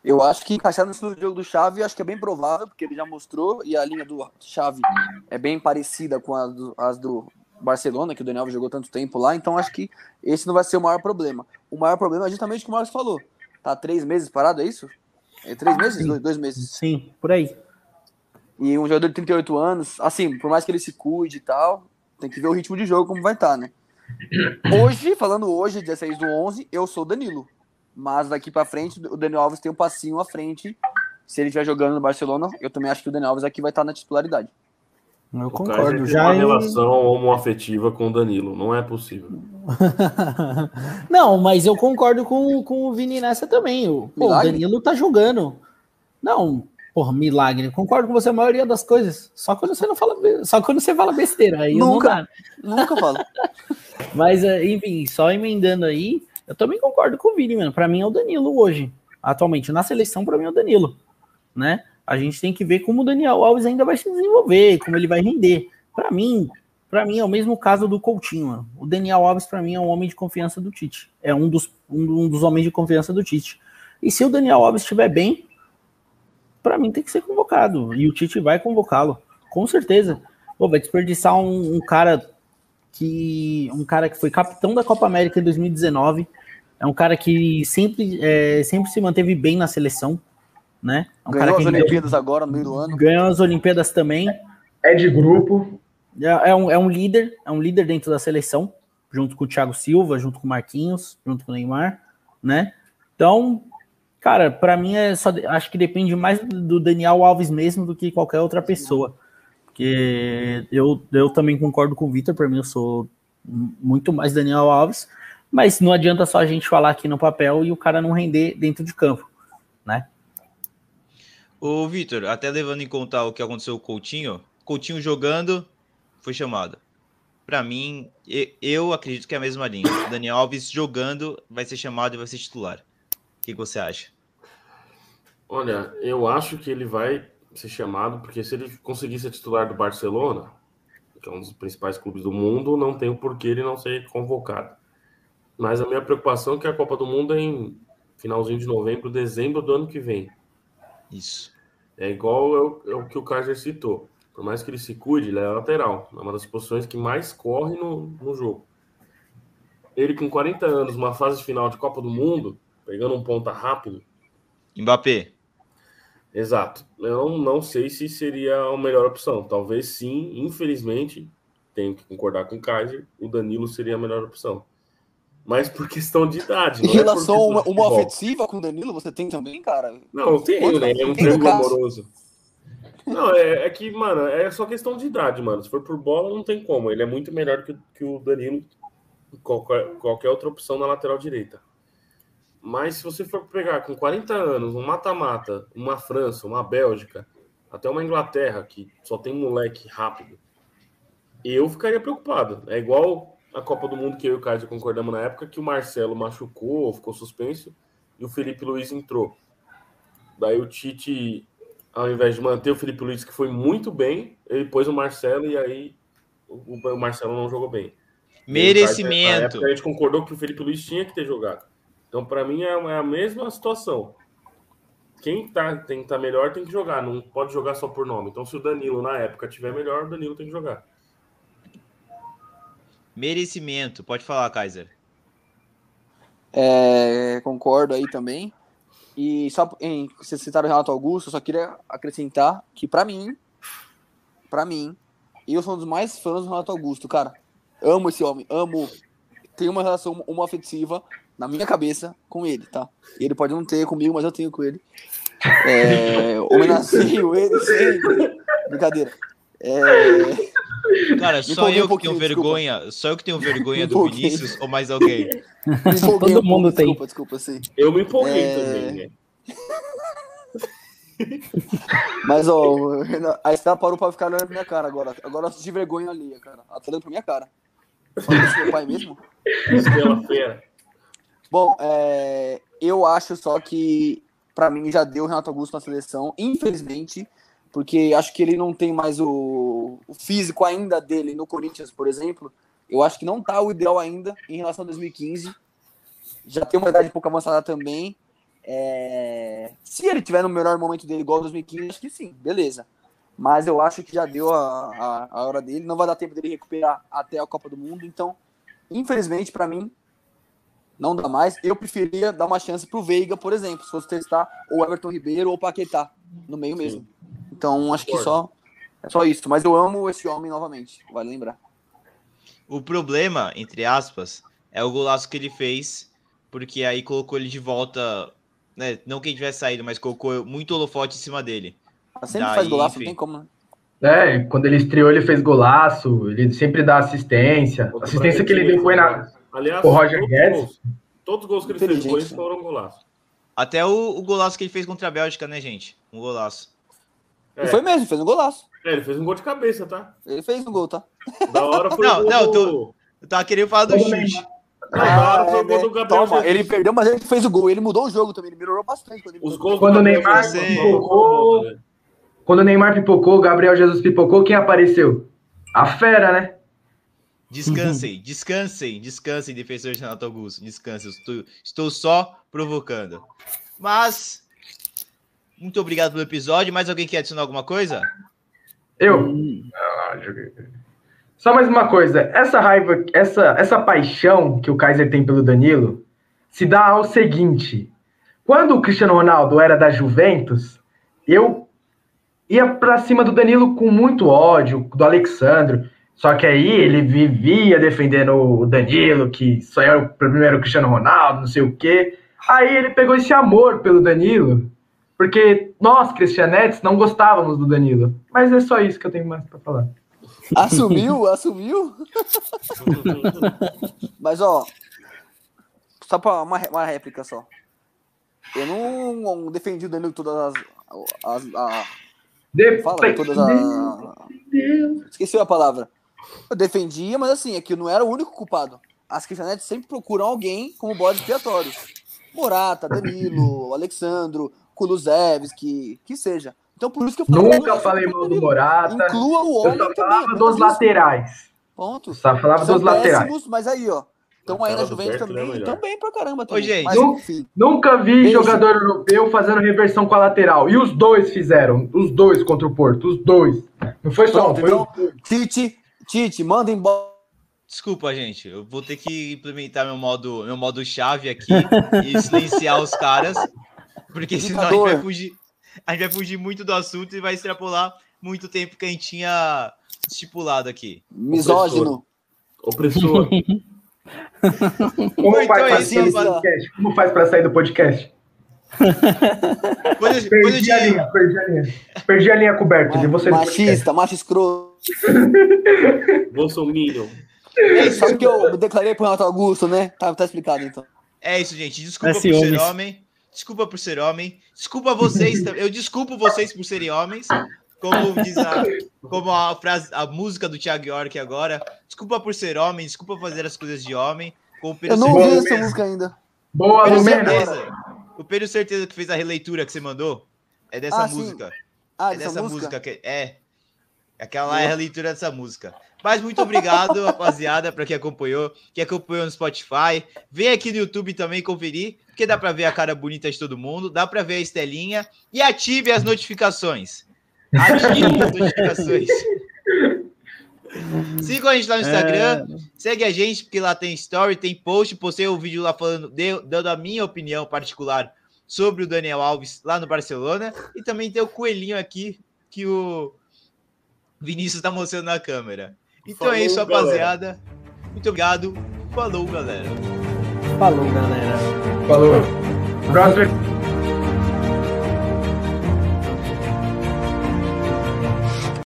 Eu acho que encaixar no estilo de jogo do Chave, acho que é bem provável, porque ele já mostrou, e a linha do Chave é bem parecida com as do, as do Barcelona, que o Daniel jogou tanto tempo lá, então acho que esse não vai ser o maior problema. O maior problema é justamente o que o Marcos falou. Tá três meses parado, é isso? É três meses? Dois, dois, meses? Sim, por aí. E um jogador de 38 anos, assim, por mais que ele se cuide e tal, tem que ver o ritmo de jogo como vai estar, tá, né? Hoje, falando hoje, 16 do 11, eu sou Danilo. Mas daqui para frente, o Daniel Alves tem um passinho à frente. Se ele estiver jogando no Barcelona, eu também acho que o Daniel Alves aqui vai estar na titularidade. Eu concordo. Já uma em... relação homoafetiva com o Danilo, não é possível. não, mas eu concordo com, com o Vini nessa também. O, pô, o Danilo tá jogando. Não, porra, milagre. Concordo com você a maioria das coisas. Só quando você não fala, só quando você fala besteira. Aí nunca, nunca falo. mas, eh, enfim, só emendando aí, eu também concordo com o Vini, mano. Pra mim é o Danilo hoje. Atualmente, na seleção, pra mim é o Danilo. Né? A gente tem que ver como o Daniel Alves ainda vai se desenvolver, como ele vai render. Para mim, para mim é o mesmo caso do Coutinho. Mano. O Daniel Alves para mim é um homem de confiança do Tite. É um dos, um dos homens de confiança do Tite. E se o Daniel Alves estiver bem, para mim tem que ser convocado. E o Tite vai convocá-lo, com certeza. Pô, vai desperdiçar um, um, cara que um cara que foi capitão da Copa América em 2019. É um cara que sempre, é, sempre se manteve bem na seleção né? É um Ganhou as Olimpíadas deu... agora, no meio do ano. Ganhou as Olimpíadas também. É de grupo. É, é, um, é um líder, é um líder dentro da seleção, junto com o Thiago Silva, junto com o Marquinhos, junto com o Neymar, né? Então, cara, para mim é só acho que depende mais do Daniel Alves mesmo do que qualquer outra pessoa. Porque eu, eu também concordo com o Vitor, para mim eu sou muito mais Daniel Alves, mas não adianta só a gente falar aqui no papel e o cara não render dentro de campo, né? Ô, Vitor, até levando em conta o que aconteceu com o Coutinho, Coutinho jogando, foi chamado. Para mim, eu acredito que é a mesma linha. O Daniel Alves jogando vai ser chamado e vai ser titular. O que você acha? Olha, eu acho que ele vai ser chamado, porque se ele conseguir ser titular do Barcelona, que é um dos principais clubes do mundo, não tem o porquê ele não ser convocado. Mas a minha preocupação é que a Copa do Mundo é em finalzinho de novembro, dezembro do ano que vem. Isso. É igual é o, é que o Kaiser citou. Por mais que ele se cuide, ele é lateral. É uma das posições que mais corre no, no jogo. Ele com 40 anos, uma fase final de Copa do Mundo, pegando um ponta rápido. Mbappé. Exato. Eu não, não sei se seria a melhor opção. Talvez sim, infelizmente, tenho que concordar com o Kaiser, o Danilo seria a melhor opção mas por questão de idade. Em é relação a uma, uma ofensiva com o Danilo, você tem também, cara? Não, eu tenho, né? É um triângulo amoroso. Não, é, é, que, mano, é só questão de idade, mano. Se for por bola, não tem como. Ele é muito melhor que, que o Danilo, qualquer, qualquer outra opção na lateral direita. Mas se você for pegar com 40 anos, um mata-mata, uma França, uma Bélgica, até uma Inglaterra, que só tem moleque rápido, eu ficaria preocupado. É igual a Copa do Mundo que eu e o Kaiser concordamos na época que o Marcelo machucou, ficou suspenso e o Felipe Luiz entrou. Daí o Tite, ao invés de manter o Felipe Luiz, que foi muito bem, ele pôs o Marcelo e aí o, o Marcelo não jogou bem. Merecimento. Na época a gente concordou que o Felipe Luiz tinha que ter jogado. Então, para mim, é, é a mesma situação. Quem tá, tem que estar tá melhor tem que jogar, não pode jogar só por nome. Então, se o Danilo na época tiver melhor, o Danilo tem que jogar. Merecimento, pode falar, Kaiser. É, concordo aí também. E só em vocês citaram o Renato Augusto, eu só queria acrescentar que, para mim, para mim, eu sou um dos mais fãs do Renato Augusto, cara. Amo esse homem, amo. Tenho uma relação uma afetiva na minha cabeça com ele, tá? Ele pode não ter comigo, mas eu tenho com ele. É, homenageio ele sempre. Brincadeira. É... Cara, só eu um que tenho vergonha, desculpa. só eu que tenho vergonha do Vinícius ou mais alguém? Todo um mundo tem. Desculpa, desculpa, sim. Eu me empolguei é... também, né? Mas, ó, a Estela parou pra ficar olhando pra minha cara agora. Agora eu senti vergonha ali, cara. Ela tá olhando pra minha cara. Falando isso meu pai mesmo? Estrela feia. Bom, é, eu acho só que para mim já deu o Renato Augusto na seleção, infelizmente, porque acho que ele não tem mais o, o, físico ainda dele no Corinthians, por exemplo. Eu acho que não tá o ideal ainda em relação a 2015. Já tem uma idade um pouco avançada também. É, se ele tiver no melhor momento dele igual 2015, acho que sim, beleza. Mas eu acho que já deu a, a, a hora dele. Não vai dar tempo dele recuperar até a Copa do Mundo. Então, infelizmente, para mim, não dá mais. Eu preferia dar uma chance pro Veiga, por exemplo, se fosse testar ou Everton Ribeiro ou Paquetá no meio mesmo. Sim. Então, acho que só é só isso. Mas eu amo esse homem novamente, vale lembrar. O problema, entre aspas, é o golaço que ele fez, porque aí colocou ele de volta, né? Não que ele tivesse saído, mas colocou muito holofote em cima dele. Mas sempre Daí, faz golaço, enfim. não tem como, né? É, quando ele estreou, ele fez golaço, ele sempre dá assistência. A assistência que ele deu foi na. Aliás, o Roger Guedes. Todos os gols que ele fez depois foram golaço. Até o, o, golaço que ele fez contra a Bélgica, né, gente? Um golaço. É. Foi mesmo, fez um golaço. É, ele fez um gol de cabeça, tá? Ele fez um gol, tá? Da hora foi não, o gol não, eu tava querendo falar do chute. Ah, é, né? Toma, ele perdeu, mas ele fez o gol. Ele mudou o jogo também, ele melhorou bastante. Quando Os gols quando o Neymar pipocou, quando o Neymar pipocou, o Gabriel Jesus pipocou, quem apareceu? A fera, né? Descansem, descansem, descansem, defensor de Renato Augusto. Descansem, estou, estou só provocando. Mas, muito obrigado pelo episódio. Mais alguém quer adicionar alguma coisa? Eu. Ah, só mais uma coisa. Essa raiva, essa, essa paixão que o Kaiser tem pelo Danilo se dá ao seguinte: quando o Cristiano Ronaldo era da Juventus, eu ia para cima do Danilo com muito ódio, do Alexandre. Só que aí ele vivia defendendo o Danilo, que só era o primeiro Cristiano Ronaldo, não sei o quê. Aí ele pegou esse amor pelo Danilo, porque nós, cristianetes, não gostávamos do Danilo. Mas é só isso que eu tenho mais para falar. Assumiu, assumiu. Mas, ó, só para uma, uma réplica só. Eu não defendi o Danilo todas as. as, as fala, todas as. Esqueci a palavra. Eu defendia, mas assim, é que eu não era o único culpado. As cristianetes sempre procuram alguém como bode expiatório. Morata, Danilo, Alexandro, Kulusevski, que seja. Então por isso que eu falei. Nunca falei mal do Morata. Inclua o homem eu só falava também, dos laterais. Ponto. Só falava São dos laterais. Mas aí, ó. Então aí na Juventus também, é também pra caramba também. Ô, gente, mas, enfim. Nunca vi Beijo. jogador europeu fazendo reversão com a lateral. E os dois fizeram. Os dois contra o Porto. Os dois. Não foi só Pronto, um, foi então, Tite, Tite, manda embora. Desculpa, gente. Eu vou ter que implementar meu modo, meu modo chave aqui e silenciar os caras, porque senão a gente vai fugir. A gente vai fugir muito do assunto e vai extrapolar muito tempo que a gente tinha estipulado aqui. Misógino. Opressor. Como, faz então, assim, podcast? Como faz para sair do podcast? Quando, perdi quando a linha, perdi a linha. Perdi a linha coberta de você. Machista, macho escroto. Bolsonaro. É isso que eu declarei pro Renato Augusto, né? Tá, tá explicado então. É isso, gente. Desculpa é por ser homem. Desculpa por ser homem. Desculpa vocês também. Eu desculpo vocês por serem homens. Como diz a, como a frase, a música do Thiago York agora. Desculpa por ser homem, desculpa fazer as coisas de homem. Eu não ouvi essa música ainda. Boa, Lumena. O Pedro certeza que fez a releitura que você mandou. É dessa Ah, sim. música. Ah, é dessa música? música que é. Aquela é a releitura dessa música. Mas muito obrigado, rapaziada, para quem acompanhou, que acompanhou no Spotify. Vem aqui no YouTube também conferir, porque dá para ver a cara bonita de todo mundo, dá para ver a estelinha e ative as notificações. Ative as notificações. Sigam a gente lá no Instagram, segue a gente, porque lá tem story, tem post. Postei um vídeo lá falando, deu- dando a minha opinião particular sobre o Daniel Alves lá no Barcelona. E também tem o coelhinho aqui que o Vinícius tá mostrando na câmera. Então é Falou, isso, galera. rapaziada. Muito obrigado. Falou, galera. Falou, galera. Falou. Próximo